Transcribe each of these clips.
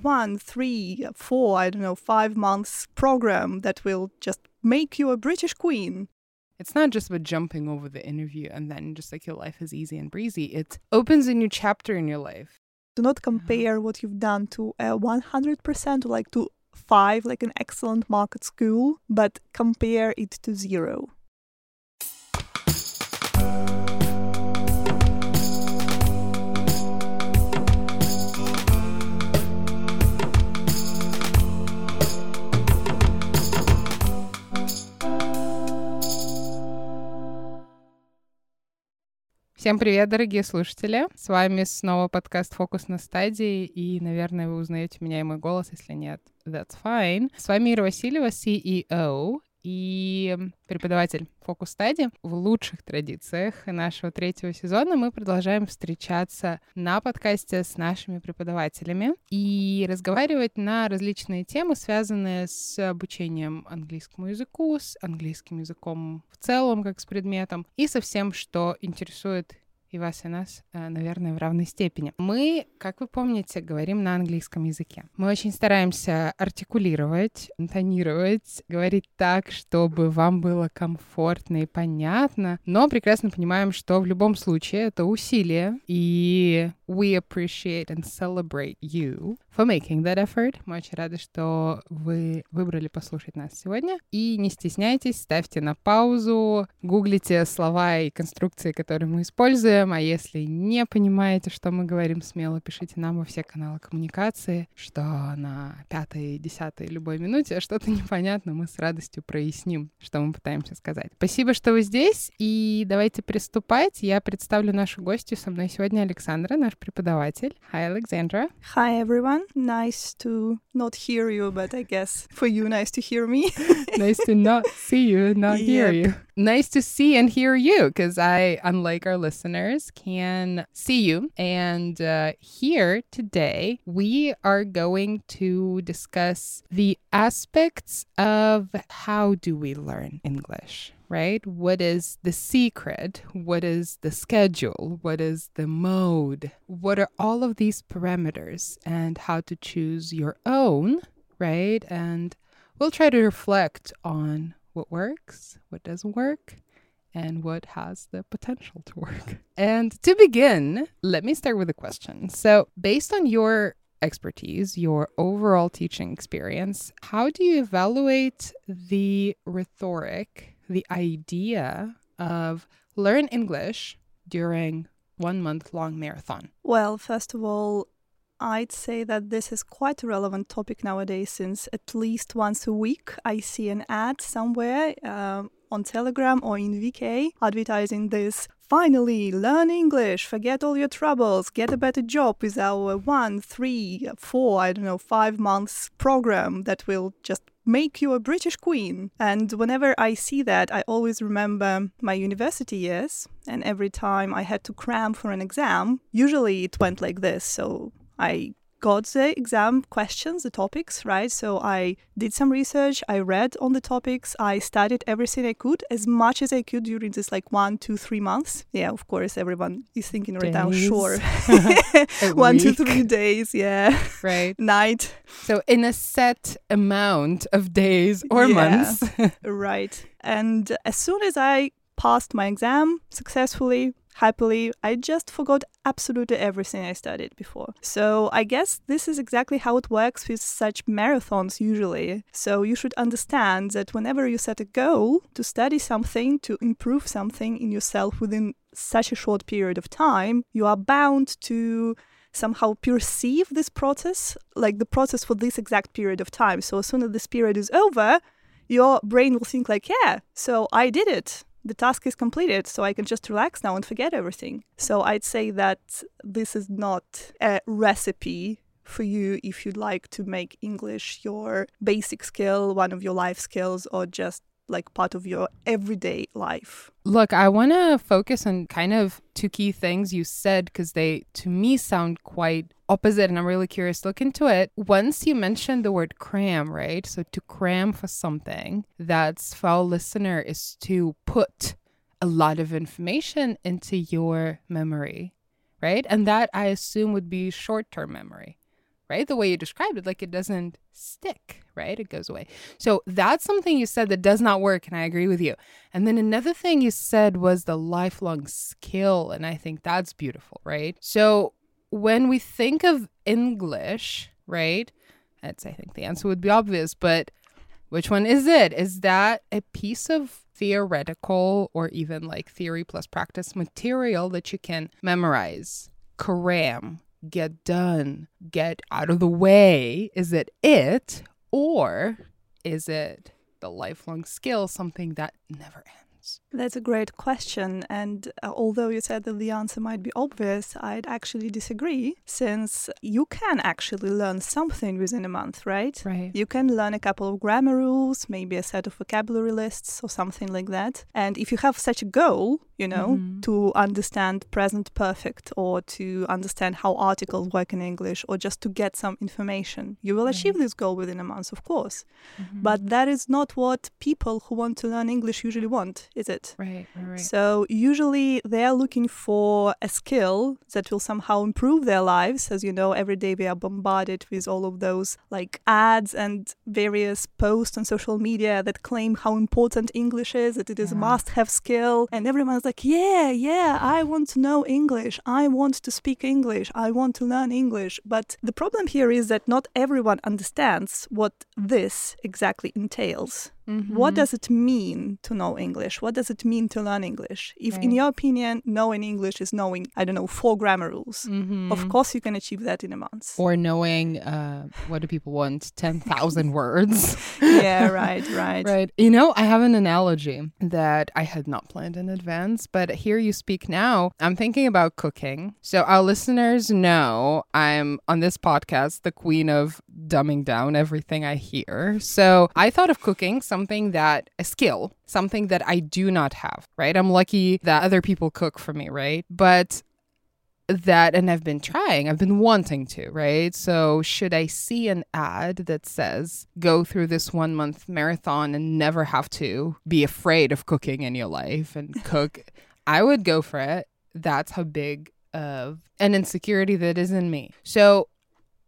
one, three, four, I don't know, five months program that will just make you a British queen. It's not just about jumping over the interview and then just like your life is easy and breezy. It opens a new chapter in your life. Do not compare what you've done to a 100% like to five, like an excellent market school, but compare it to zero. Всем привет, дорогие слушатели! С вами снова подкаст «Фокус на стадии», и, наверное, вы узнаете меня и мой голос, если нет, that's fine. С вами Ира Васильева, CEO и преподаватель Focus Study. В лучших традициях нашего третьего сезона мы продолжаем встречаться на подкасте с нашими преподавателями и разговаривать на различные темы, связанные с обучением английскому языку, с английским языком в целом, как с предметом, и со всем, что интересует и вас, и нас, э, наверное, в равной степени. Мы, как вы помните, говорим на английском языке. Мы очень стараемся артикулировать, интонировать, говорить так, чтобы вам было комфортно и понятно, но прекрасно понимаем, что в любом случае это усилие, и we appreciate and celebrate you for making that effort. Мы очень рады, что вы выбрали послушать нас сегодня. И не стесняйтесь, ставьте на паузу, гуглите слова и конструкции, которые мы используем, а если не понимаете, что мы говорим, смело пишите нам во все каналы коммуникации, что на пятой, десятой, любой минуте что-то непонятно, мы с радостью проясним, что мы пытаемся сказать. Спасибо, что вы здесь, и давайте приступать. Я представлю нашу гостью. Со мной сегодня Александра, наш преподаватель. Hi, Alexandra. Hi, everyone. nice to not hear you, but I guess for you, nice to hear me. nice to not see you not yep. hear you. Nice to see and hear you because I, unlike our listeners, can see you. And uh, here today, we are going to discuss the aspects of how do we learn English right? What is the secret? What is the schedule? What is the mode? What are all of these parameters and how to choose your own, right? And we'll try to reflect on what works, what doesn't work, and what has the potential to work. And to begin, let me start with a question. So, based on your expertise, your overall teaching experience, how do you evaluate the rhetoric the idea of learn English during one month long marathon? Well, first of all, I'd say that this is quite a relevant topic nowadays since at least once a week I see an ad somewhere um, on Telegram or in VK advertising this Finally, learn English, forget all your troubles, get a better job with our one, three, four, I don't know, five months program that will just make you a British queen. And whenever I see that, I always remember my university years. And every time I had to cram for an exam, usually it went like this. So I got the exam questions, the topics, right? So I did some research, I read on the topics, I studied everything I could, as much as I could during this like one, two, three months. Yeah, of course, everyone is thinking right now, sure. one, two, three days, yeah. Right. Night. So in a set amount of days or yeah, months. right. And as soon as I passed my exam successfully, happily, I just forgot absolutely everything I studied before. So I guess this is exactly how it works with such marathons usually. So you should understand that whenever you set a goal to study something, to improve something in yourself within such a short period of time, you are bound to somehow perceive this process, like the process for this exact period of time. So as soon as this period is over, your brain will think like, yeah, so I did it the task is completed, so I can just relax now and forget everything. So I'd say that this is not a recipe for you if you'd like to make English your basic skill, one of your life skills, or just like part of your everyday life. Look, I want to focus on kind of two key things you said because they, to me, sound quite opposite, and I'm really curious to look into it. Once you mentioned the word cram, right? So to cram for something, that's for our listener is to put a lot of information into your memory, right? And that I assume would be short term memory right? The way you described it, like it doesn't stick, right? It goes away. So that's something you said that does not work. And I agree with you. And then another thing you said was the lifelong skill. And I think that's beautiful, right? So when we think of English, right? That's, I think the answer would be obvious, but which one is it? Is that a piece of theoretical or even like theory plus practice material that you can memorize, cram, get done, get out of the way? Is it it? Or is it the lifelong skill, something that never ends? That's a great question. And uh, although you said that the answer might be obvious, I'd actually disagree since you can actually learn something within a month, right? Right. You can learn a couple of grammar rules, maybe a set of vocabulary lists or something like that. And if you have such a goal, you know, Mhm. to understand present perfect or to understand how articles work in English or just to get some information, you will achieve Right. this goal within a month, of course. Mhm. But that is not what people who want to learn English usually want, is it? right, right. So usually they are looking for a skill that will somehow improve their lives. As you know, every day we are bombarded with all of those like ads and various posts on social media that claim how important English is, that it is a must-have skill. And everyone's like, yeah, yeah, I want to know English. I want to speak English. I want to learn English. But the problem here is that not everyone understands what this exactly entails. What Mhm. does it mean to know English? What does it mean to learn English? If, in your opinion, knowing English is knowing, I don't know, four grammar rules, Mhm. of course you can achieve that in a month. Or knowing uh, what do people want? 10,000 words. yeah, right, right. Right. You know, I have an analogy that I had not planned in advance, but here you speak now. I'm thinking about cooking. So, our listeners know I'm on this podcast, the queen of dumbing down everything I hear. So, I thought of cooking something that a skill, something that I do not have, right? I'm lucky that other people cook for me, right? But that and I've been trying, I've been wanting to, right? So, should I see an ad that says go through this one month marathon and never have to be afraid of cooking in your life and cook? I would go for it. That's how big of an insecurity that is in me. So,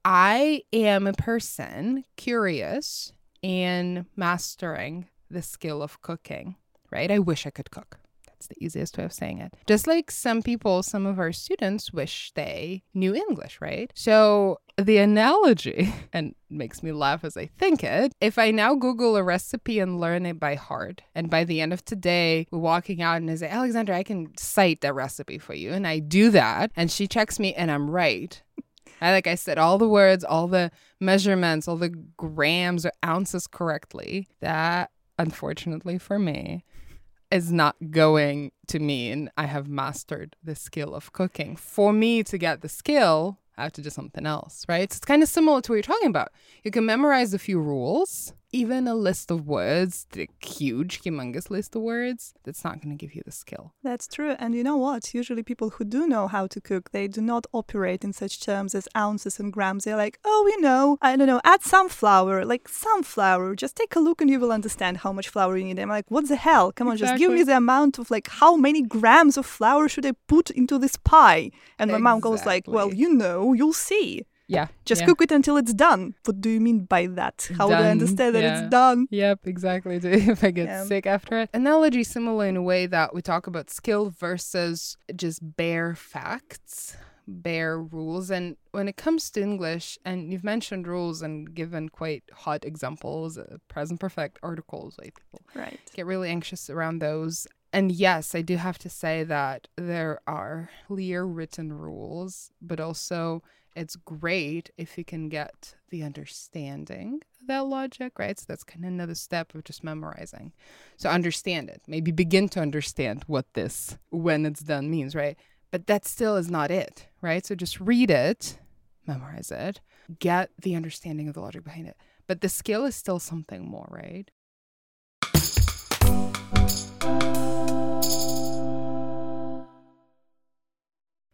I am a person curious in mastering the skill of cooking, right? I wish I could cook. That's the easiest way of saying it. Just like some people, some of our students wish they knew English, right? So the analogy, and makes me laugh as I think it, if I now Google a recipe and learn it by heart, and by the end of today, we're walking out and I say, Alexandra, I can cite that recipe for you. And I do that, and she checks me and I'm right. I like I said all the words, all the measurements, all the grams or ounces correctly. That unfortunately for me is not going to mean I have mastered the skill of cooking. For me to get the skill, I have to do something else, right? So it's kind of similar to what you're talking about. You can memorize a few rules, even a list of words, the huge, humongous list of words, that's not going to give you the skill. That's true. And you know what? Usually people who do know how to cook, they do not operate in such terms as ounces and grams. They're like, oh, you know, I don't know, add some flour, like some flour. Just take a look and you will understand how much flour you need. I'm like, what the hell? Come on, just give me the amount of like how many grams of flour should I put into this pie? And my mom goes like, well, you know, you'll see. Yeah. Just yeah. cook it until it's done. What do you mean by that? How do I understand that yeah. it's done? Yep, exactly. If I get Yeah. sick after it. Analogy similar in a way that we talk about skill versus just bare facts, bare rules. And when it comes to English, and you've mentioned rules and given quite hot examples, uh, present perfect articles, like people Right. get really anxious around those. And yes, I do have to say that there are clear written rules, but also it's great if you can get the understanding of that logic, right? So that's kind of another step of just memorizing. So understand it, maybe begin to understand what this, when it's done, means, right? But that still is not it, right? So just read it, memorize it, get the understanding of the logic behind it. But the skill is still something more, right?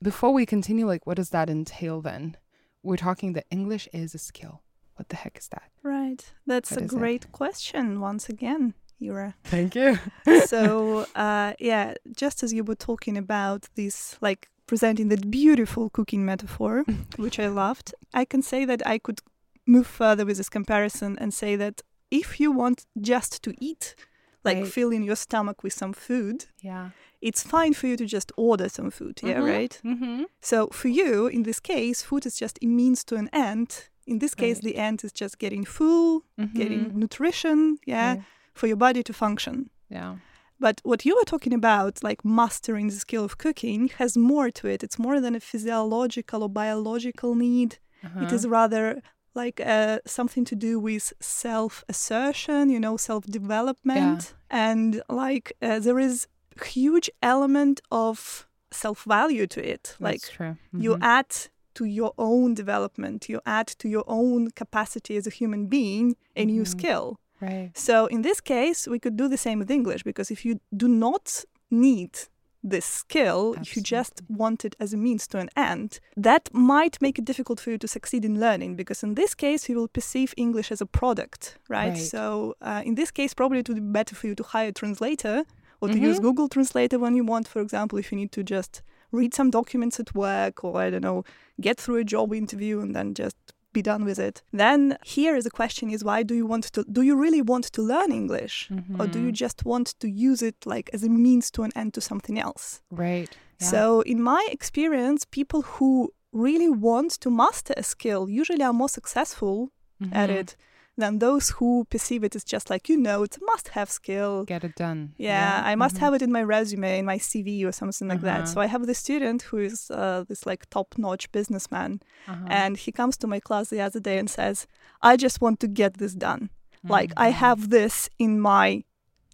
Before we continue, like, what does that entail then? We're talking that English is a skill. What the heck is that? Right. That's What a is it? great question once again, Ira. Thank you. so uh, yeah, just as you were talking about this, like presenting that beautiful cooking metaphor, which I loved, I can say that I could move further with this comparison and say that if you want just to eat, like Right. filling your stomach with some food, Yeah. it's fine for you to just order some food, yeah, Mhm. right? Mm-hmm. So for you, in this case, food is just a means to an end. In this case, Right. the end is just getting full, getting nutrition, yeah, for your body to function. Yeah. But what you were talking about, like mastering the skill of cooking, has more to it. It's more than a physiological or biological need. It is rather like uh, something to do with self assertion, you know, self development. And like uh, there is huge element of self value to it. Like That's true. you Mhm. add to your own development, you add to your own capacity as a human being a new Mhm. skill. right. So in this case, we could do the same with English because if you do not need this skill, if you just want it as a means to an end, that might make it difficult for you to succeed in learning because in this case, you will perceive English as a product, right? Right. So uh, in this case, probably it would be better for you to hire a translator or to use Mhm. Google Translator when you want, for example, if you need to just read some documents at work or I don't know, get through a job interview and then just be done with it. Then here is the question is why do you want to do you really want to learn English or do you Mhm. just want to use it like as a means to an end to something else? Right. Yeah. So in my experience, people who really want to master a skill usually are more successful at Mhm. it than those who perceive it as just like you know it's a must-have skill. Get it done. Yeah, I must Mhm. have it in my resume, in my CV, or something like that. Uh-huh. So I have this student who is uh, this like top-notch businessman, Uh-huh. and he comes to my class the other day and says, "I just want to get this done. Like I Mhm. have this in my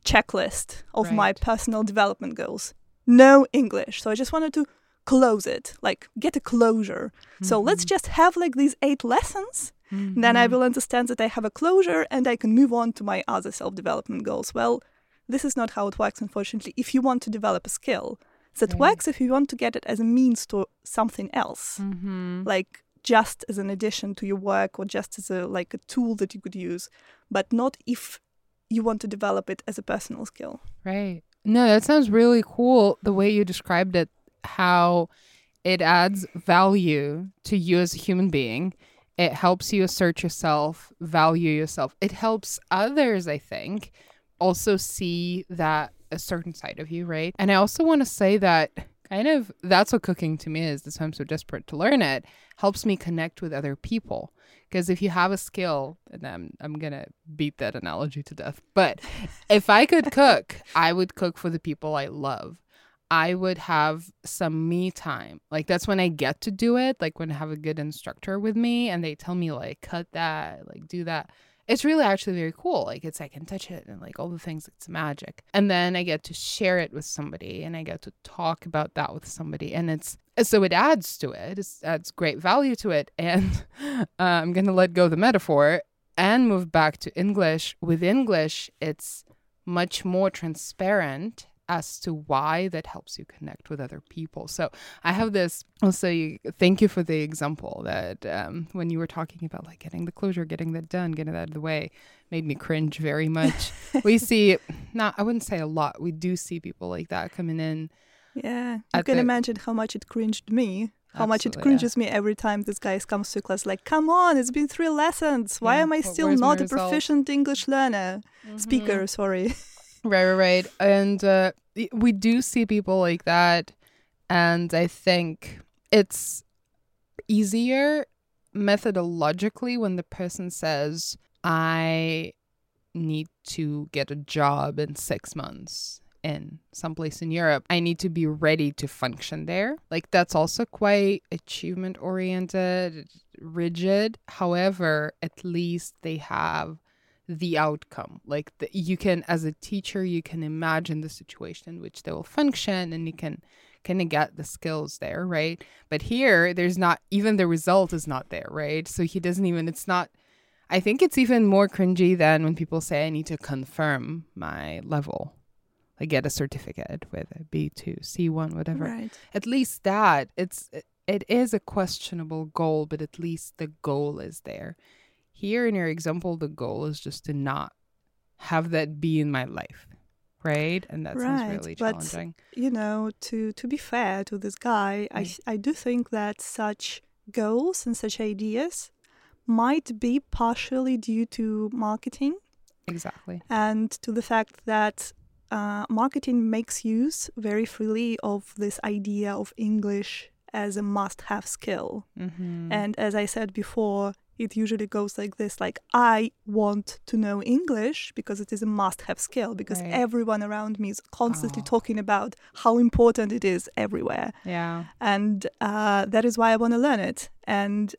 checklist of my personal development goals. No English, so I just wanted to close it, like get a closure. So let's Mhm. just have like these eight lessons." Then I Mhm. will understand that I have a closure and I can move on to my other self development goals. Well, this is not how it works, unfortunately. If you want to develop a skill, that Right. works if you want to get it as a means to something else, Mhm. like just as an addition to your work or just as a like a tool that you could use, but not if you want to develop it as a personal skill. Right. No, that sounds really cool the way you described it, how it adds value to you as a human being. It helps you assert yourself, value yourself. It helps others, I think, also see that a certain side of you, right? And I also want to say that kind of that's what cooking to me is. That's why I'm so desperate to learn it. Helps me connect with other people. Because if you have a skill, and I'm I'm gonna beat that analogy to death, but if I could cook, I would cook for the people I love. I would have some me time. Like that's when I get to do it. Like when I have a good instructor with me and they tell me like cut that, like do that. It's really actually very cool. Like it's I can touch it and like all the things. It's magic. And then I get to share it with somebody and I get to talk about that with somebody. And it's so it adds to it. It adds great value to it. And uh, I'm gonna let go the metaphor and move back to English. With English, it's much more transparent as to why that helps you connect with other people. So I have this also you, thank you for the example that um, when you were talking about like getting the closure, getting that done, getting that out of the way, made me cringe very much. we see not I wouldn't say a lot. We do see people like that coming in. Yeah, you can the- imagine how much it cringed me. How much it Absolutely, yeah. cringes me every time this guy comes to class. Like, come on, it's been three lessons. Why Yeah, am I still not a proficient English learner? Mm-hmm. Speaker, sorry. Right, right, right. And uh, we do see people like that. And I think it's easier methodologically when the person says, I need to get a job in six months in someplace in Europe. I need to be ready to function there. Like that's also quite achievement oriented, rigid. However, at least they have the outcome. Like the, you can, as a teacher, you can imagine the situation in which they will function, and you can kind of get the skills there, right? But here, there's not even the result is not there, right? So he doesn't even. It's not. I think it's even more cringy than when people say I need to confirm my level. I get a certificate with a B2, C1, whatever Right. at least that it's it is a questionable goal but at least the goal is there here in your example the goal is just to not have that be in my life right? And that sounds Right, really but- challenging. You know, to to be fair to this guy, I Mm. I do think that such goals and such ideas might be partially due to marketing Exactly. and to the fact that uh, marketing makes use very freely of this idea of English as a must-have skill. Mm-hmm. And as I said before, it usually goes like this like I want to know English because it is a must-have skill because Right. everyone around me is constantly Oh. talking about how important it is everywhere. yeah. And uh, that is why I want to learn it. And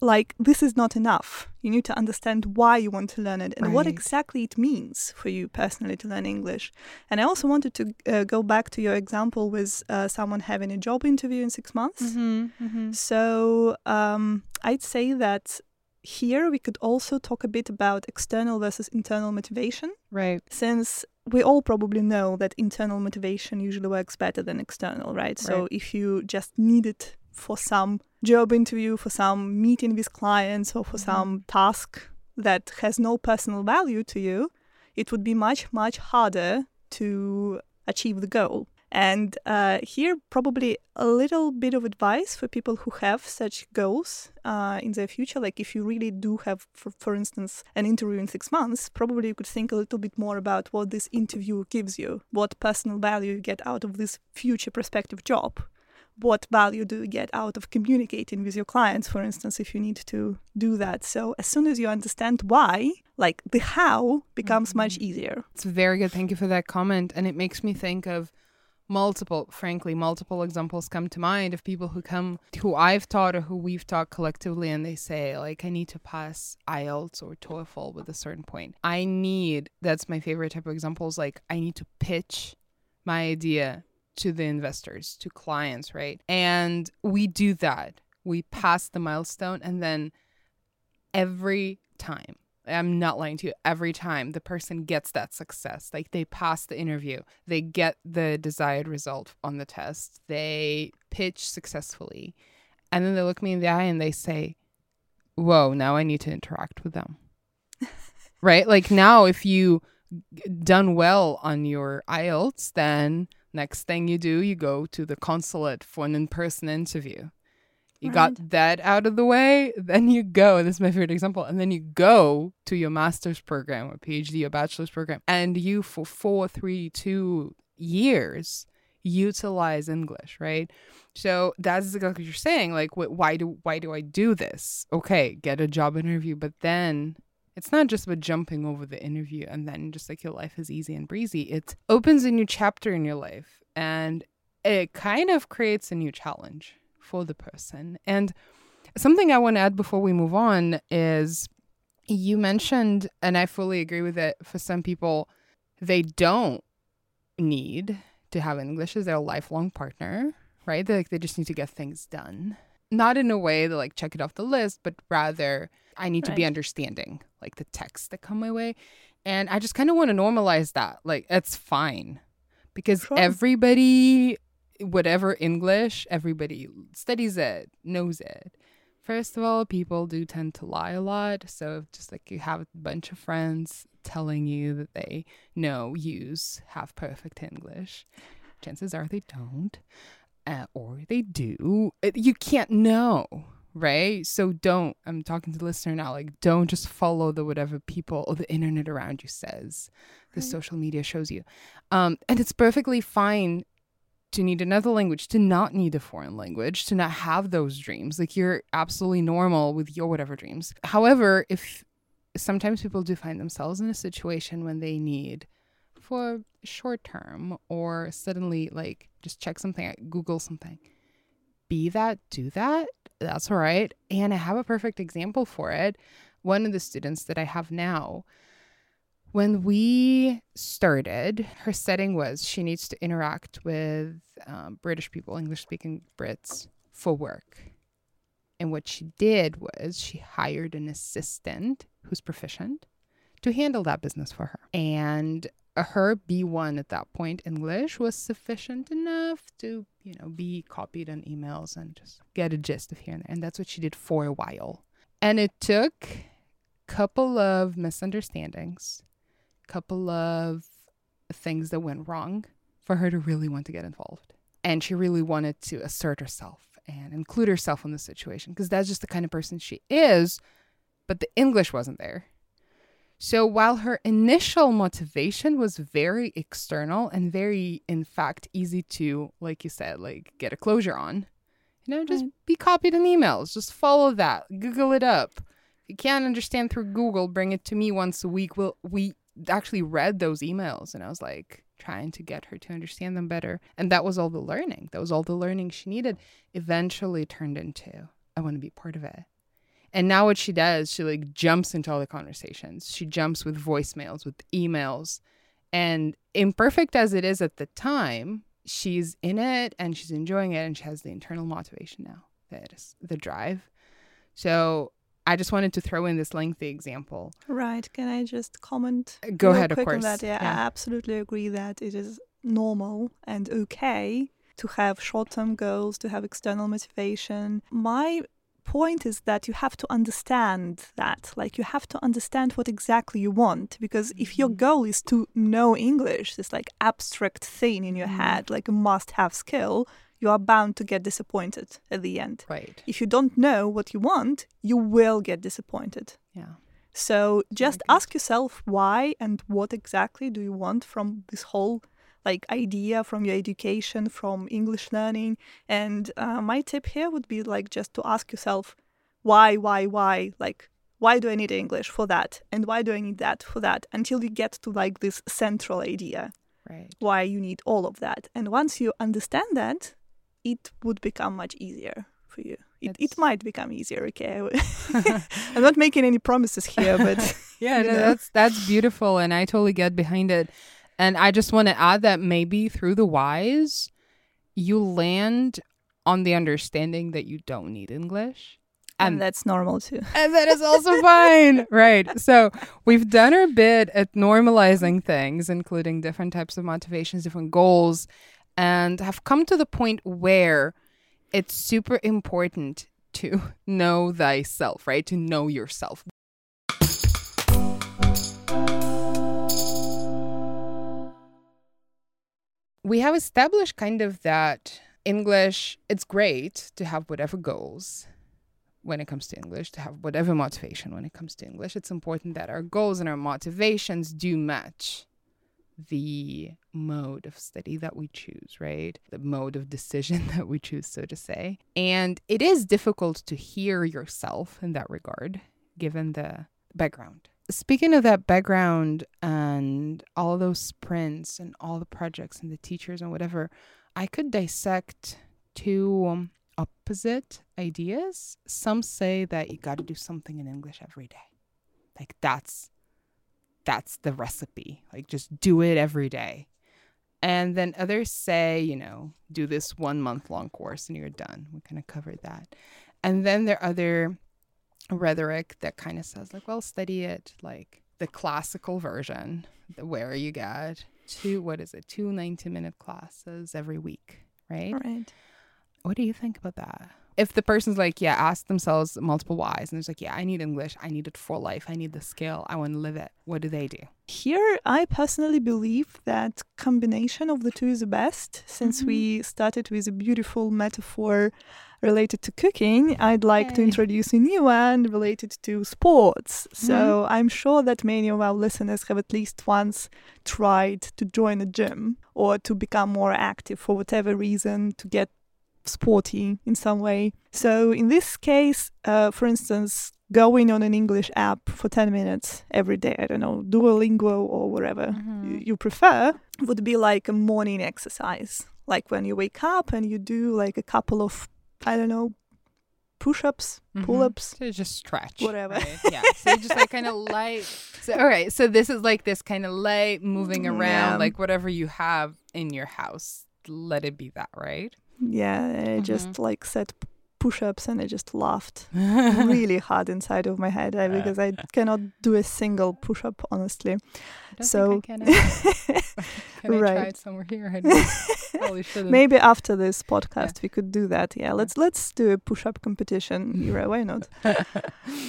like this is not enough. You need to understand why you want to learn it and what exactly it means for you personally to learn English. And I also wanted to uh, go back to your example with uh, someone having a job interview in six months. Mm-hmm. Mm-hmm. So um, I'd say that here we could also talk a bit about external versus internal motivation, Right. since we all probably know that internal motivation usually works better than external, right? So if you just need it for some job interview, for some meeting with clients, or for Mhm. some task that has no personal value to you, it would be much, much harder to achieve the goal. And uh, here, probably a little bit of advice for people who have such goals uh, in their future. Like, if you really do have, for, for instance, an interview in six months, probably you could think a little bit more about what this interview gives you, what personal value you get out of this future prospective job. What value do you get out of communicating with your clients, for instance, if you need to do that? So, as soon as you understand why, like the how becomes much Mhm. easier. It's very good. Thank you for that comment. And it makes me think of multiple, frankly, multiple examples come to mind of people who come, who I've taught or who we've taught collectively, and they say, like, I need to pass IELTS or TOEFL with a certain point. I need, that's my favorite type of examples, like, I need to pitch my idea to the investors, to clients, right? And we do that. We pass the milestone, and then every time I'm not lying to you. Every time the person gets that success, like they pass the interview, they get the desired result on the test, they pitch successfully, and then they look me in the eye and they say, Whoa, now I need to interact with them. right? Like now, if you done well on your IELTS, then next thing you do, you go to the consulate for an in person interview. You got that out of the way, then you go. This is my favorite example. And then you go to your master's program or PhD or bachelor's program, and you for four, three, two years utilize English, right? So that's exactly what you're saying. Like, wh- why do why do I do this? Okay, get a job interview, but then it's not just about jumping over the interview and then just like your life is easy and breezy. It opens a new chapter in your life, and it kind of creates a new challenge for the person. And something I want to add before we move on is you mentioned, and I fully agree with it, for some people, they don't need to have English as their lifelong partner, right? They, like, they just need to get things done. Not in a way that like check it off the list, but rather I need to be understanding like the texts that come my way. And I just kind of want to normalize that. Like, it's fine because Sure. everybody whatever English, everybody studies it, knows it. First of all, people do tend to lie a lot. So just like you have a bunch of friends telling you that they know, use, have perfect English, chances are they don't, uh, or they do. You can't know, right? So don't. I'm talking to the listener now. Like, don't just follow the whatever people or the internet around you says, the Right. social media shows you, um, and it's perfectly fine to need another language, to not need a foreign language, to not have those dreams. Like you're absolutely normal with your whatever dreams. However, if sometimes people do find themselves in a situation when they need for short term or suddenly like just check something Google something. Be that, do that. That's all right. And I have a perfect example for it. One of the students that I have now, when we started, her setting was she needs to interact with um, British people, English speaking Brits, for work. And what she did was she hired an assistant who's proficient to handle that business for her. And her B1 at that point, English, was sufficient enough to, you know, be copied on emails and just get a gist of here and there. And that's what she did for a while. And it took a couple of misunderstandings a couple of things that went wrong for her to really want to get involved. And she really wanted to assert herself and include herself in the situation because that's just the kind of person she is. But the English wasn't there. So while her initial motivation was very external and very, in fact, easy to, like you said, like get a closure on, you know, just be copied in emails. Just follow that. Google it up. If you can't understand through Google, bring it to me once a week. We'll, we actually read those emails and I was like trying to get her to understand them better. And that was all the learning. That was all the learning she needed. Eventually turned into, I want to be part of it. And now what she does, she like jumps into all the conversations. She jumps with voicemails, with emails. And imperfect as it is at the time, she's in it and she's enjoying it and she has the internal motivation now. That is the drive. So I just wanted to throw in this lengthy example. Right. Can I just comment? Uh, go real ahead, of course. that? Yeah, Yeah. I absolutely agree that it is normal and okay to have short term goals, to have external motivation. My point is that you have to understand that. Like, you have to understand what exactly you want. Because if your Mhm. goal is to know English, this like abstract thing in your Mhm. head, like a must have skill, you are bound to get disappointed at the end. Right. If you don't know what you want, you will get disappointed. Yeah. So just ask yourself why and what exactly do you want from this whole like idea from your education from English learning and uh, my tip here would be like just to ask yourself why why why like why do I need English for that and why do I need that for that until you get to like this central idea Right. why you need all of that and once you understand that it would become much easier for you it, it might become easier okay i'm not making any promises here but yeah, no, that's that's beautiful, and I totally get behind it. And I just want to add that maybe through the whys, you land on the understanding that you don't need English, and and that's normal too and that is also fine, right? So we've done our bit at normalizing things, including different types of motivations, different goals, and have come to the point where it's super important to know thyself, right? To know yourself. We have established kind of that English, it's great to have whatever goals when it comes to English, to have whatever motivation when it comes to English. It's important that our goals and our motivations do match the mode of study that we choose, right? The mode of decision that we choose, so to say. And it is difficult to hear yourself in that regard, given the background. Speaking of that background and all those sprints and all the projects and the teachers and whatever, I could dissect two opposite ideas. Some say that you got to do something in English every day. Like that's that's the recipe. Like just do it every day. And then others say, you know, do this one month long course and you're done. We kind of covered that. And then there are other rhetoric that kind of says like, well, study it like the classical version, the- where you get two, what is it, two 90 minute classes every week, right? right What do you think about that? If the person's like, yeah, ask themselves multiple whys, and there's like, yeah, I need English, I need it for life, I need the skill, I want to live it. What do they do? here i personally believe that combination of the two is the best since Mhm. we started with a beautiful metaphor related to cooking i'd like to introduce a new one related to sports. So i'm sure that many of our listeners have at least once tried to join a gym or to become more active for whatever reason to get sporty in some way. So in this case uh, for instance going on an english app for 10 minutes every day i don't know duolingo or wherever Mhm. you, you prefer would be like a morning exercise. Like when you wake up and you do like a couple of i don't know push-ups Mhm. pull-ups So just stretch. Whatever. right? Yeah. So you just like kind of light. So all right. So this is like this kind of light moving around, Yeah. like whatever you have in your house. Let it be that, right? yeah i just Mm-hmm. like said p- push-ups and i just laughed really hard inside of my head because i cannot do a single push-up honestly so can. Can I try Right. it somewhere here? I don't- probably shouldn't. Maybe after this podcast we could do that. Yeah, let's let's do a push-up competition, Ira. Why not?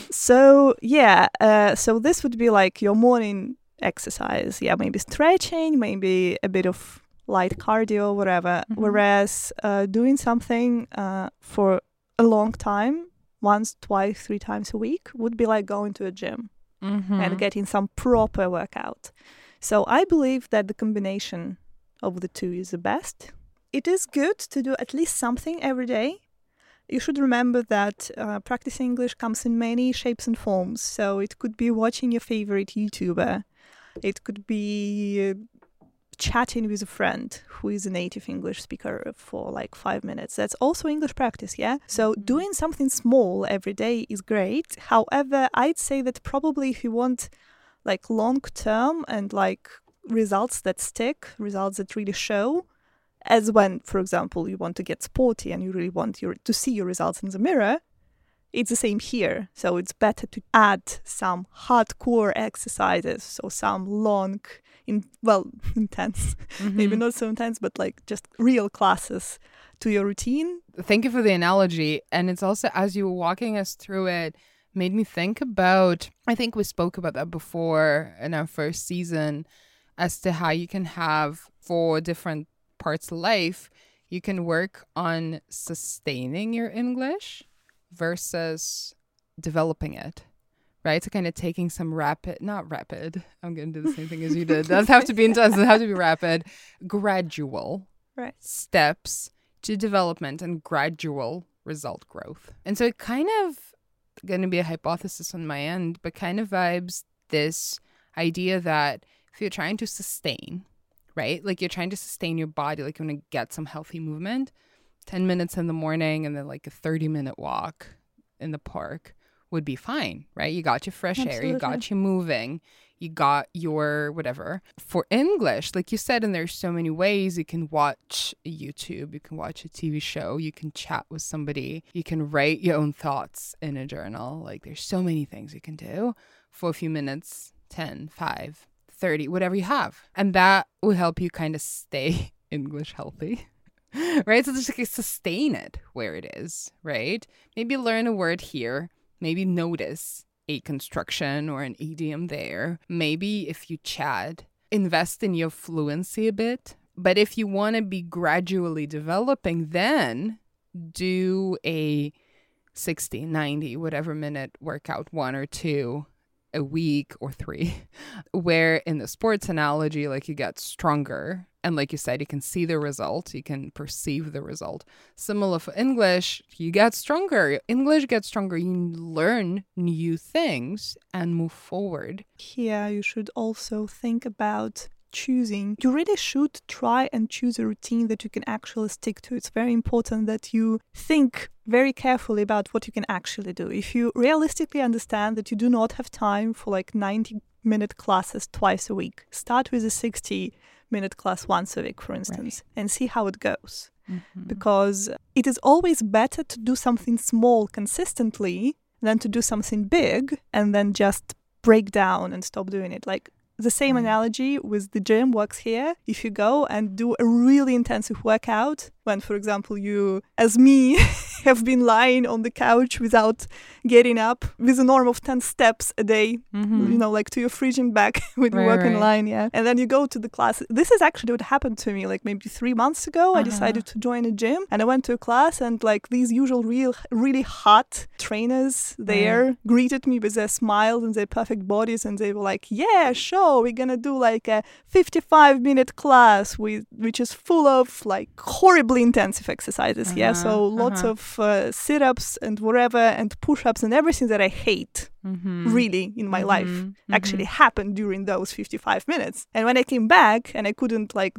so yeah, uh, so this would be like your morning exercise. Yeah, maybe stretching, maybe a bit of light cardio, whatever. Mhm. Whereas uh, doing something uh, for a long time, once, twice, three times a week, would be like going to a gym Mm-hmm. and getting some proper workout. So I believe that the combination of the two is the best. It is good to do at least something every day. You should remember that uh, practicing English comes in many shapes and forms. So it could be watching your favorite YouTuber, it could be uh, chatting with a friend who is a native English speaker for like five minutes. That's also English practice, yeah? So Mhm. doing something small every day is great. However, I'd say that probably if you want like long term and like results that stick, results that really show, as when, for example, you want to get sporty and you really want your to see your results in the mirror, it's the same here. So it's better to add some hardcore exercises, so some long, in well, intense, maybe Mhm. not so intense, but like just real classes to your routine. Thank you for the analogy. And it's also, as you were walking us through it, made me think about, I think we spoke about that before in our first season, as to how you can have for different parts of life, you can work on sustaining your English versus developing it. Right? So kind of taking some rapid, not rapid. I'm going to do the same thing as you did. Doesn't have to be intense. Doesn't have to be rapid. Gradual Right. steps to development and gradual result growth. And so it kind of going to be a hypothesis on my end, but kind of vibes this idea that if you're trying to sustain, right? Like you're trying to sustain your body, like you want to get some healthy movement, 10 minutes in the morning and then like a 30 minute walk in the park would be fine, right? You got your fresh air, you got you moving, you got your whatever. For English, like you said, and there's so many ways you can watch YouTube, you can watch a TV show, you can chat with somebody, you can write your own thoughts in a journal. Like there's so many things you can do for a few minutes 10, 5, 30, whatever you have. And that will help you kind of stay English healthy. right? So just like sustain it where it is, right? Maybe learn a word here, maybe notice a construction or an idiom there. Maybe if you chat, invest in your fluency a bit. But if you want to be gradually developing, then do a 60, 90, whatever minute workout, one or two a week or three, where in the sports analogy, like you get stronger. And like you said, you can see the result, you can perceive the result. Similar for English, you get stronger. English gets stronger. You learn new things and move forward. Here, you should also think about choosing. You really should try and choose a routine that you can actually stick to. It's very important that you think very carefully about what you can actually do. If you realistically understand that you do not have time for like 90 minute classes twice a week, start with a 60 minute class once a week, for instance, and see how it goes. Mm-hmm. Because it is always better to do something small consistently than to do something big and then just break down and stop doing it. Like the same Right. analogy with the gym works here. If you go and do a really intensive workout, when, for example, you, as me, have been lying on the couch without getting up with a norm of 10 steps a day, Mm-hmm. you know, like to your fridging back when you Right, work in right. line, yeah. And then you go to the class. This is actually what happened to me like maybe three months ago. I Uh-huh. decided to join a gym and I went to a class and like these usual real really hot trainers there greeted me with their smiles and their perfect bodies and they were like, Yeah, sure, we're gonna do like a 55 minute class with which is full of like horribly intensive exercises. Yeah. So Uh-huh, lots uh-huh. of uh, sit ups and whatever and push ups and everything that I hate Mm-hmm. really in my life Mhm, actually happened during those 55 minutes. And when I came back and I couldn't like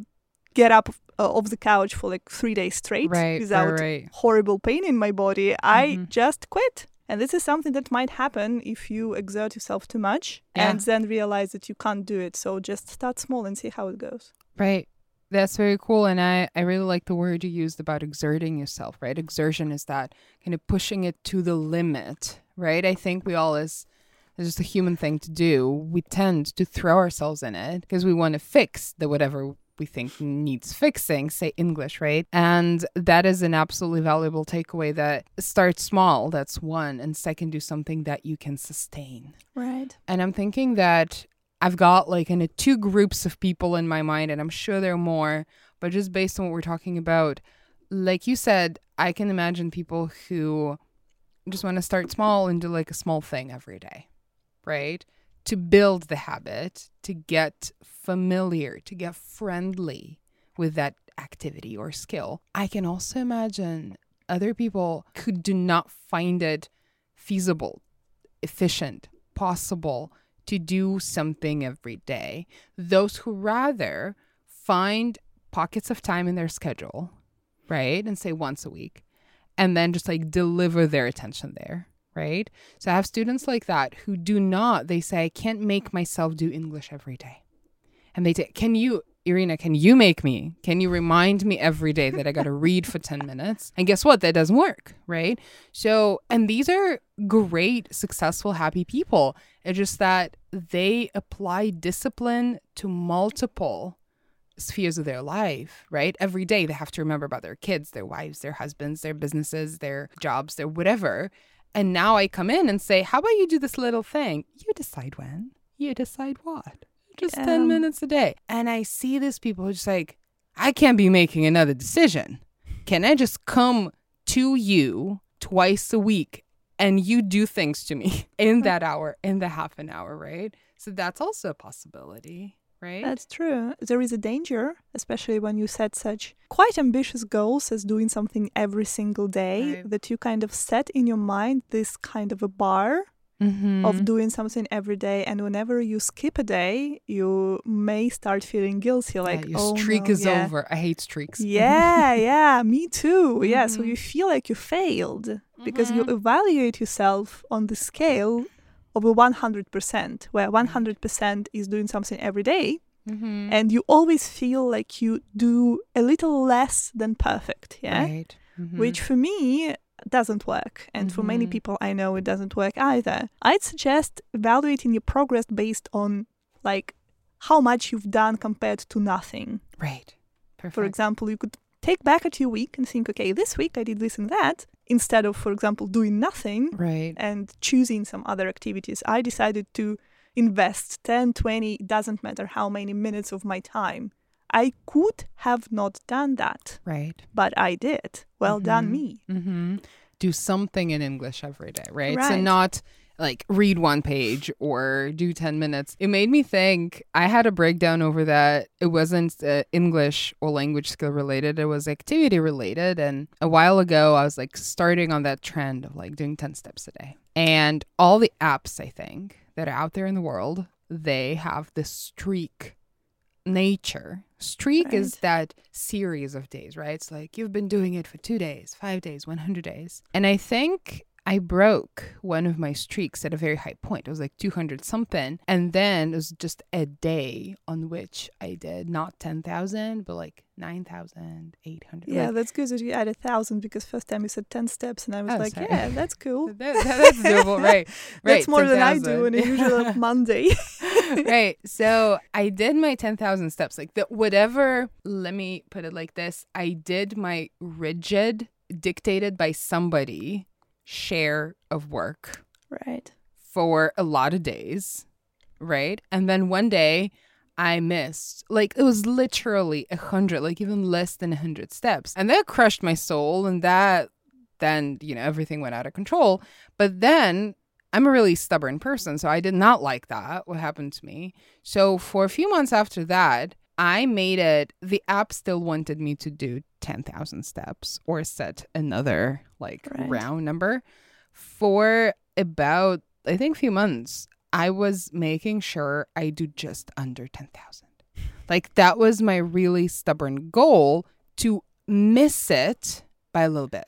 get up uh, off the couch for like three days straight right, without right, right. horrible pain in my body, I Mhm. just quit. And this is something that might happen if you exert yourself too much Yeah. and then realize that you can't do it. So just start small and see how it goes. Right. That's very cool. And I, I really like the word you used about exerting yourself, right? Exertion is that kind of pushing it to the limit, right? I think we all, as it's just a human thing to do, we tend to throw ourselves in it because we want to fix the whatever we think needs fixing, say English, right? And that is an absolutely valuable takeaway that start small, that's one. And second, do something that you can sustain. Right. And I'm thinking that I've got like of uh, two groups of people in my mind, and I'm sure there are more, but just based on what we're talking about, like you said, I can imagine people who just want to start small and do like a small thing every day, right? To build the habit, to get familiar, to get friendly with that activity or skill. I can also imagine other people who do not find it feasible, efficient, possible to do something every day. Those who rather find pockets of time in their schedule, right? And say once a week, and then just like deliver their attention there, right? So I have students like that who do not, they say, I can't make myself do English every day. And they say, Can you, Irina, can you make me? Can you remind me every day that I got to read for 10 minutes? And guess what? That doesn't work, right? So, and these are great, successful, happy people. It's just that they apply discipline to multiple spheres of their life, right? Every day they have to remember about their kids, their wives, their husbands, their businesses, their jobs, their whatever. And now I come in and say, How about you do this little thing? You decide when, you decide what. Just Yeah. 10 um, minutes a day. And I see these people just like, I can't be making another decision. Can I just come to you twice a week and you do things to me in that hour, in the half an hour, right? So that's also a possibility, right? That's true. There is a danger, especially when you set such quite ambitious goals as doing something every single day, Right. that you kind of set in your mind this kind of a bar Mhm. of doing something every day. And whenever you skip a day, you may start feeling guilty Yeah, like, your oh, streak no, is yeah. over. I hate streaks. yeah, yeah, me too. Yeah, so Mhm. you feel like you failed because you Mhm. evaluate yourself on the scale of a 100%, where 100% is doing something every day, Mhm. and you always feel like you do a little less than perfect. Yeah, Right. Mhm. which for me doesn't work, and for many Mhm. people I know it doesn't work either. I'd suggest evaluating your progress based on like how much you've done compared to nothing. Right. Perfect. For example, you could take back at your week and think, okay, this week I did this and that, instead of, for example, doing nothing Right. and choosing some other activities. I decided to invest 10, 20, doesn't matter how many minutes of my time. I could have not done that, Right. but I did. Well done, Mhm. me. Mm-hmm. Do something in English every day, right? So not like read one page or do 10 minutes. It made me think I had a breakdown over that. It wasn't uh, English or language skill related, it was activity related. And a while ago, I was like starting on that trend of like doing 10 steps a day. And all the apps, I think, that are out there in the world, they have this streak nature. Streak is that series of days, right? It's like you've been doing it for two days, five days, 100 days. And I think I broke one of my streaks at a very high point. It was like 200 something. And then it was just a day on which I did not 10,000, but like 9,800. Yeah, Like, that's good that you added thousand because first time you said 10 steps and I was Oh, like, sorry. yeah, that's cool. that- that- that's doable, right? Right. That's more than I do on a usual Monday. right. So I did my 10,000 steps. Like the whatever, let me put it like this I did my rigid, dictated by somebody share of work right. for a lot of days. Right. And then one day I missed, like, it was literally a hundred, like, even less than a hundred steps. And that crushed my soul. And that, then, you know, everything went out of control. But then I'm a really stubborn person, so I did not like that, what happened to me. So for a few months after that, I made it, the app still wanted me to do 10,000 steps or set another like Right. round number. For about, I think, a few months, I was making sure I do just under 10,000. Like that was my really stubborn goal to miss it by a little bit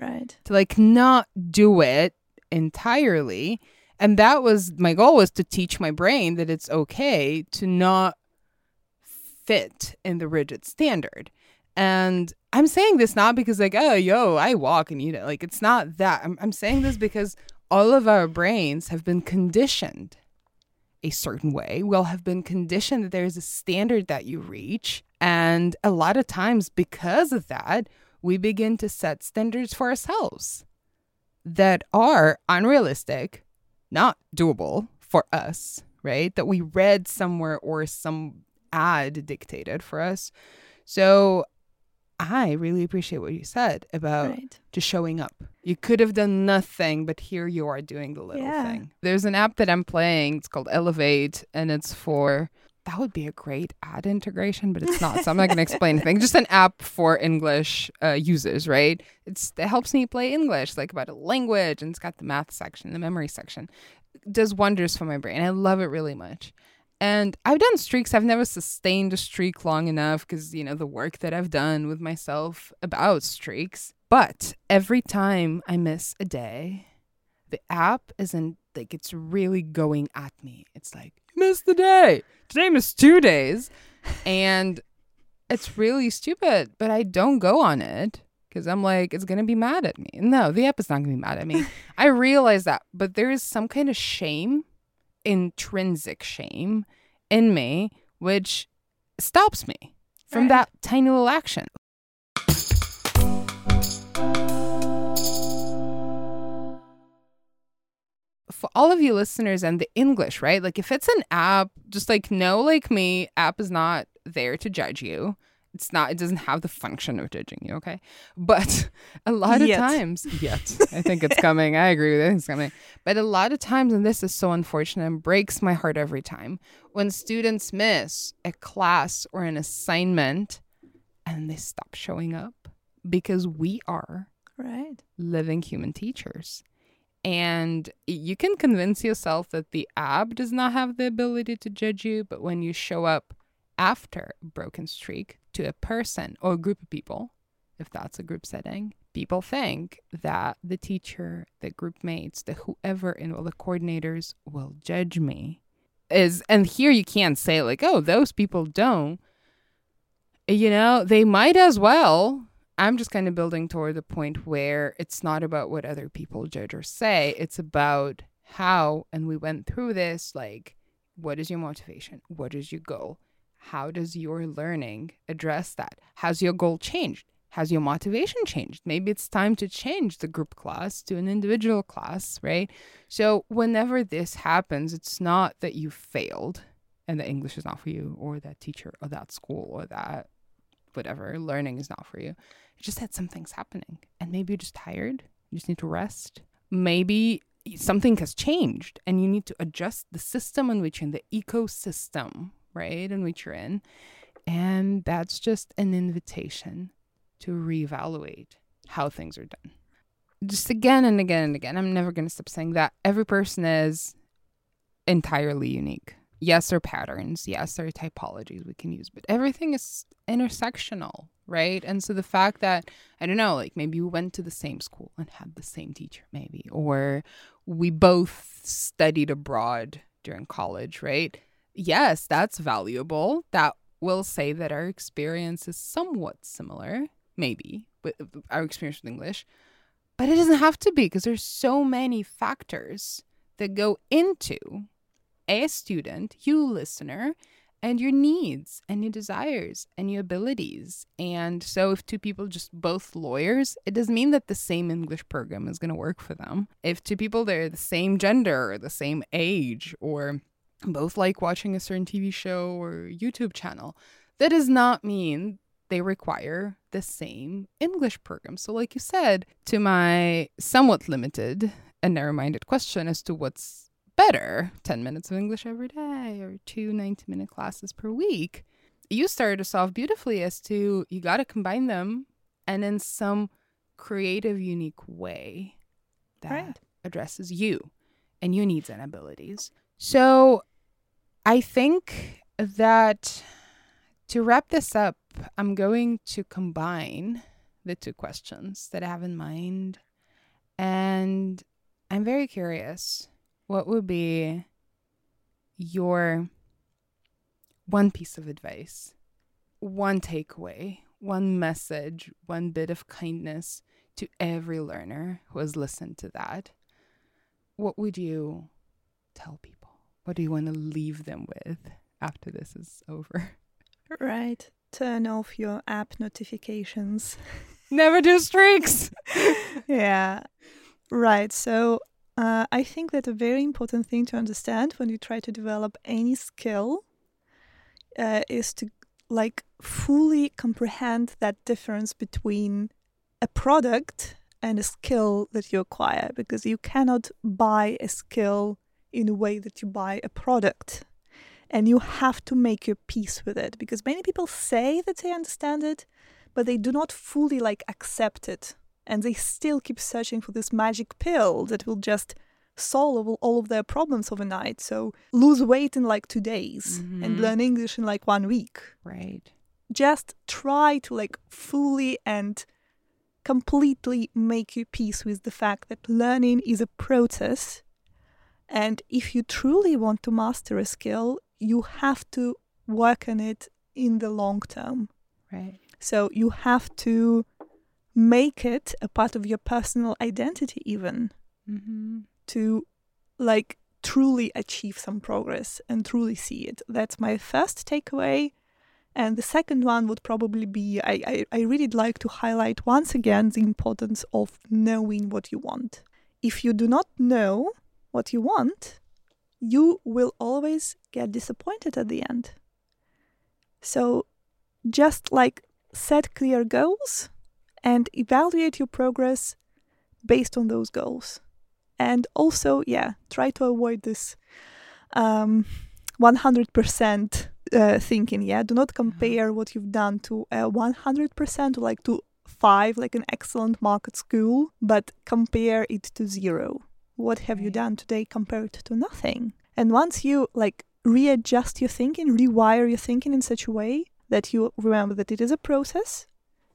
Right. to like not do it entirely and that was my goal was to teach my brain that it's okay to not fit in the rigid standard. And i'm saying this not because like oh yo i walk and eat it. Like it's not that. I'm, I'm saying this because all of our brains have been conditioned a certain way. We'll have been conditioned that there's a standard that you reach. And a lot of times because of that we begin to set standards for ourselves that are unrealistic, not doable for us, right? That we read somewhere or some ad dictated for us. So I really appreciate what you said about Right. just showing up. You could have done nothing, but here you are doing the little Yeah. thing. There's an app that I'm playing. It's called Elevate, and it's for that would be a great ad integration, but it's not. So I'm not going to explain anything. Just an app for English uh, users, right? It's it helps me play English, like about a language, and it's got the math section, the memory section. It does wonders for my brain. I love it really much. And I've done streaks. I've never sustained a streak long enough because, you know, the work that I've done with myself about streaks. But every time I miss a day, the app isn't like it's really going at me. It's like, missed the day. Today missed two days. And it's really stupid, but I don't go on it because I'm like, it's going to be mad at me. No, the app is not going to be mad at me. I realize that, but there is some kind of shame, intrinsic shame in me, which stops me from Right. that tiny little action. For all of you listeners and the English, right? Like if it's an app, just like know like me, app is not there to judge you. It's not it doesn't have the function of judging you, okay? But a lot of Yet. times yet. I think it's coming. I agree with it. It's coming. But a lot of times, and this is so unfortunate and breaks my heart every time, when students miss a class or an assignment and they stop showing up because we are Right. living human teachers. And you can convince yourself that the app does not have the ability to judge you, but when you show up after broken streak to a person or a group of people, if that's a group setting, people think that the teacher, the group mates, the whoever, and all the coordinators will judge me. Is and here you can't say like, oh, those people don't. You know, they might as well. I'm just kind of building toward the point where it's not about what other people judge or say. It's about how, and we went through this like, what is your motivation? What is your goal? How does your learning address that? Has your goal changed? Has your motivation changed? Maybe it's time to change the group class to an individual class, right? So, whenever this happens, it's not that you failed and that English is not for you, or that teacher, or that school, or that whatever learning is not for you. It's just that something's happening. And maybe you're just tired. You just need to rest. Maybe something has changed and you need to adjust the system in which in, the ecosystem, right, in which you're in. And that's just an invitation to reevaluate how things are done. Just again and again and again. I'm never going to stop saying that. Every person is entirely unique. Yes, there are patterns. Yes, there are typologies we can use, but everything is intersectional, right? And so the fact that, I don't know, like maybe we went to the same school and had the same teacher, maybe, or we both studied abroad during college, right? Yes, that's valuable. That will say that our experience is somewhat similar, maybe, with our experience with English. But it doesn't have to be because there's so many factors that go into a student, you listener, and your needs and your desires and your abilities. And so, if two people just both lawyers, it doesn't mean that the same English program is going to work for them. If two people they're the same gender or the same age or both like watching a certain TV show or YouTube channel, that does not mean they require the same English program. So, like you said, to my somewhat limited and narrow minded question as to what's better 10 minutes of English every day or two 90 minute classes per week, you started us off beautifully as to you got to combine them and in some creative, unique way that Right. addresses you and your needs and abilities. So, I think that to wrap this up, I'm going to combine the two questions that I have in mind. And I'm very curious what would be your one piece of advice, one takeaway, one message, one bit of kindness to every learner who has listened to that? What would you tell people? What do you want to leave them with after this is over? Right. Turn off your app notifications. Never do streaks. yeah. Right. So uh, I think that a very important thing to understand when you try to develop any skill uh, is to like fully comprehend that difference between a product and a skill that you acquire because you cannot buy a skill in a way that you buy a product and you have to make your peace with it because many people say that they understand it but they do not fully like accept it and they still keep searching for this magic pill that will just solve all of their problems overnight. So lose weight in like 2 days mm-hmm. and learn english in like 1 week. Right. Just try to like fully and completely make your peace with the fact that learning is a process and if you truly want to master a skill you have to work on it in the long term. Right. So you have to make it a part of your personal identity, even mm-hmm. to like truly achieve some progress and truly see it. That's my first takeaway. And the second one would probably be I, I, I really like to highlight once again the importance of knowing what you want. If you do not know what you want, you will always get disappointed at the end. So just like set clear goals and evaluate your progress based on those goals. And also, yeah, try to avoid this um, 100% uh, thinking. Yeah, do not compare what you've done to a 100% like to five, like an excellent mark at school, but compare it to zero what have you done today compared to nothing? And once you like readjust your thinking rewire your thinking in such a way that you remember that it is a process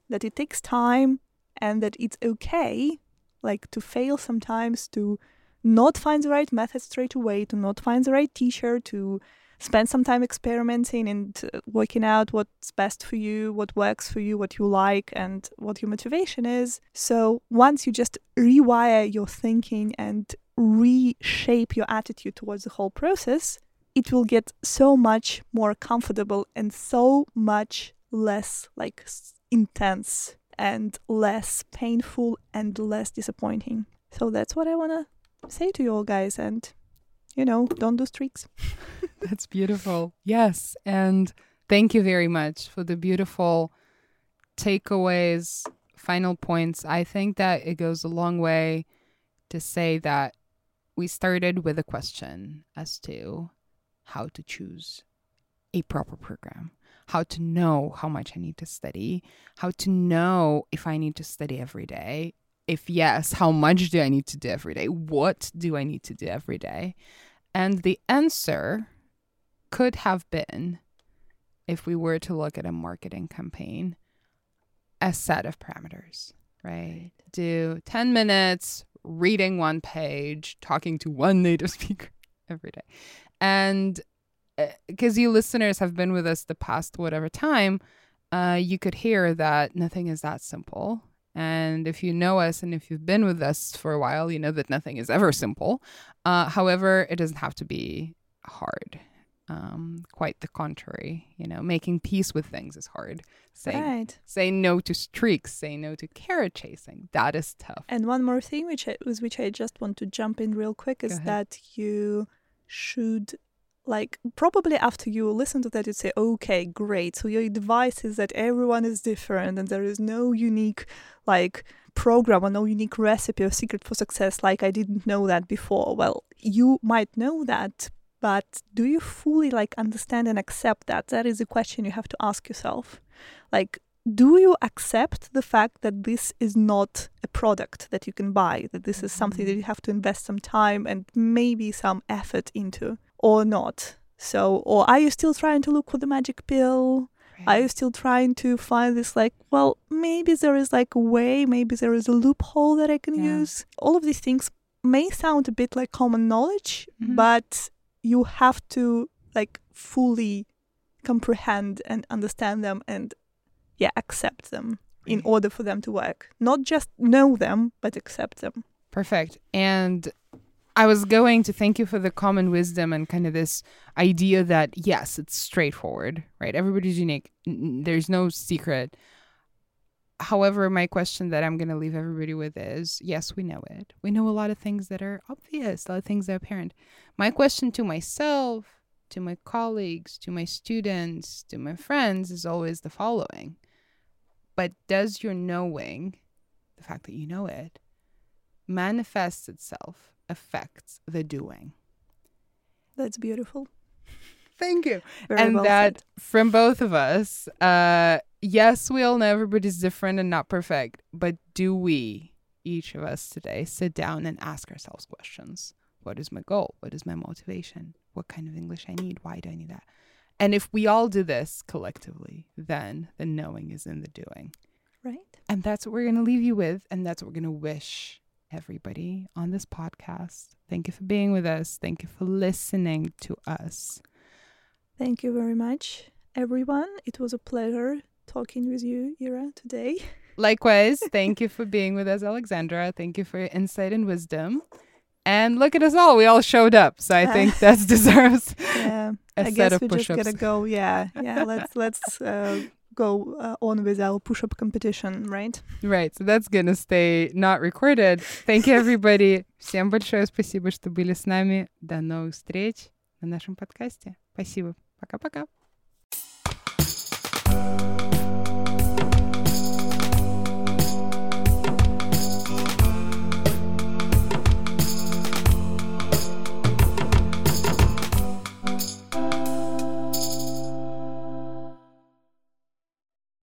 that it takes time and that it's okay like to fail sometimes to not find the right method straight away to not find the right teacher to spend some time experimenting and uh, working out what's best for you, what works for you, what you like, and what your motivation is. So once you just rewire your thinking and reshape your attitude towards the whole process, it will get so much more comfortable and so much less like intense and less painful and less disappointing. So that's what I want to say to you all guys and you know, don't do streaks. That's beautiful. Yes. And thank you very much for the beautiful takeaways, final points. I think that it goes a long way to say that we started with a question as to how to choose a proper program, how to know how much I need to study, how to know if I need to study every day, if yes, how much do I need to do every day? What do I need to do every day? And the answer could have been, if we were to look at a marketing campaign, a set of parameters, right? Do 10 minutes reading one page, talking to one native speaker every day. And because uh, you listeners have been with us the past whatever time, uh, you could hear that nothing is that simple. And if you know us and if you've been with us for a while, you know that nothing is ever simple. Uh, however, it doesn't have to be hard. Um, quite the contrary. You know, making peace with things is hard. Say, right. say no to streaks. Say no to carrot chasing. That is tough. And one more thing, which I, which I just want to jump in real quick, is that you should like probably after you listen to that you say okay great so your advice is that everyone is different and there is no unique like program or no unique recipe or secret for success like i didn't know that before well you might know that but do you fully like understand and accept that that is a question you have to ask yourself like do you accept the fact that this is not a product that you can buy that this is something that mm-hmm. you have to invest some time and maybe some effort into or not so or are you still trying to look for the magic pill are you still trying to find this like, well, maybe there is like a way, maybe there is a loophole that I can yeah. use? All of these things may sound a bit like common knowledge, mm-hmm. but you have to like fully comprehend and understand them and yeah, accept them in order for them to work. Not just know them, but accept them. Perfect. And I was going to thank you for the common wisdom and kind of this idea that yes, it's straightforward, right? Everybody's unique. There's no secret. however, my question that I'm going to leave everybody with is yes, we know it. We know a lot of things that are obvious, a lot of things that are apparent. My question to myself, to my colleagues, to my students, to my friends is always the following. But does your knowing, the fact that you know it, manifests itself, affects the doing? That's beautiful. Thank you. Very and well that said. from both of us, uh, yes, we all know everybody's different and not perfect, but do we, each of us today, sit down and ask ourselves questions? What is my goal? What is my motivation? What kind of English I need? Why do I need that? And if we all do this collectively, then the knowing is in the doing. Right. And that's what we're going to leave you with. And that's what we're going to wish everybody on this podcast. Thank you for being with us. Thank you for listening to us. Thank you very much, everyone. It was a pleasure talking with you, Ira, today. Likewise, thank you for being with us, Alexandra. Thank you for your insight and wisdom. And look at us all. We all showed up. So I think that deserves Yeah, a I set guess of we just push-ups. gotta go. Yeah, yeah. Let's let's uh, go uh, on with our push-up competition, right? Right, so that's gonna stay not recorded. Thank you, everybody. Всем большое спасибо, что были с нами. До новых встреч на нашем подкасте. Спасибо. Пока-пока.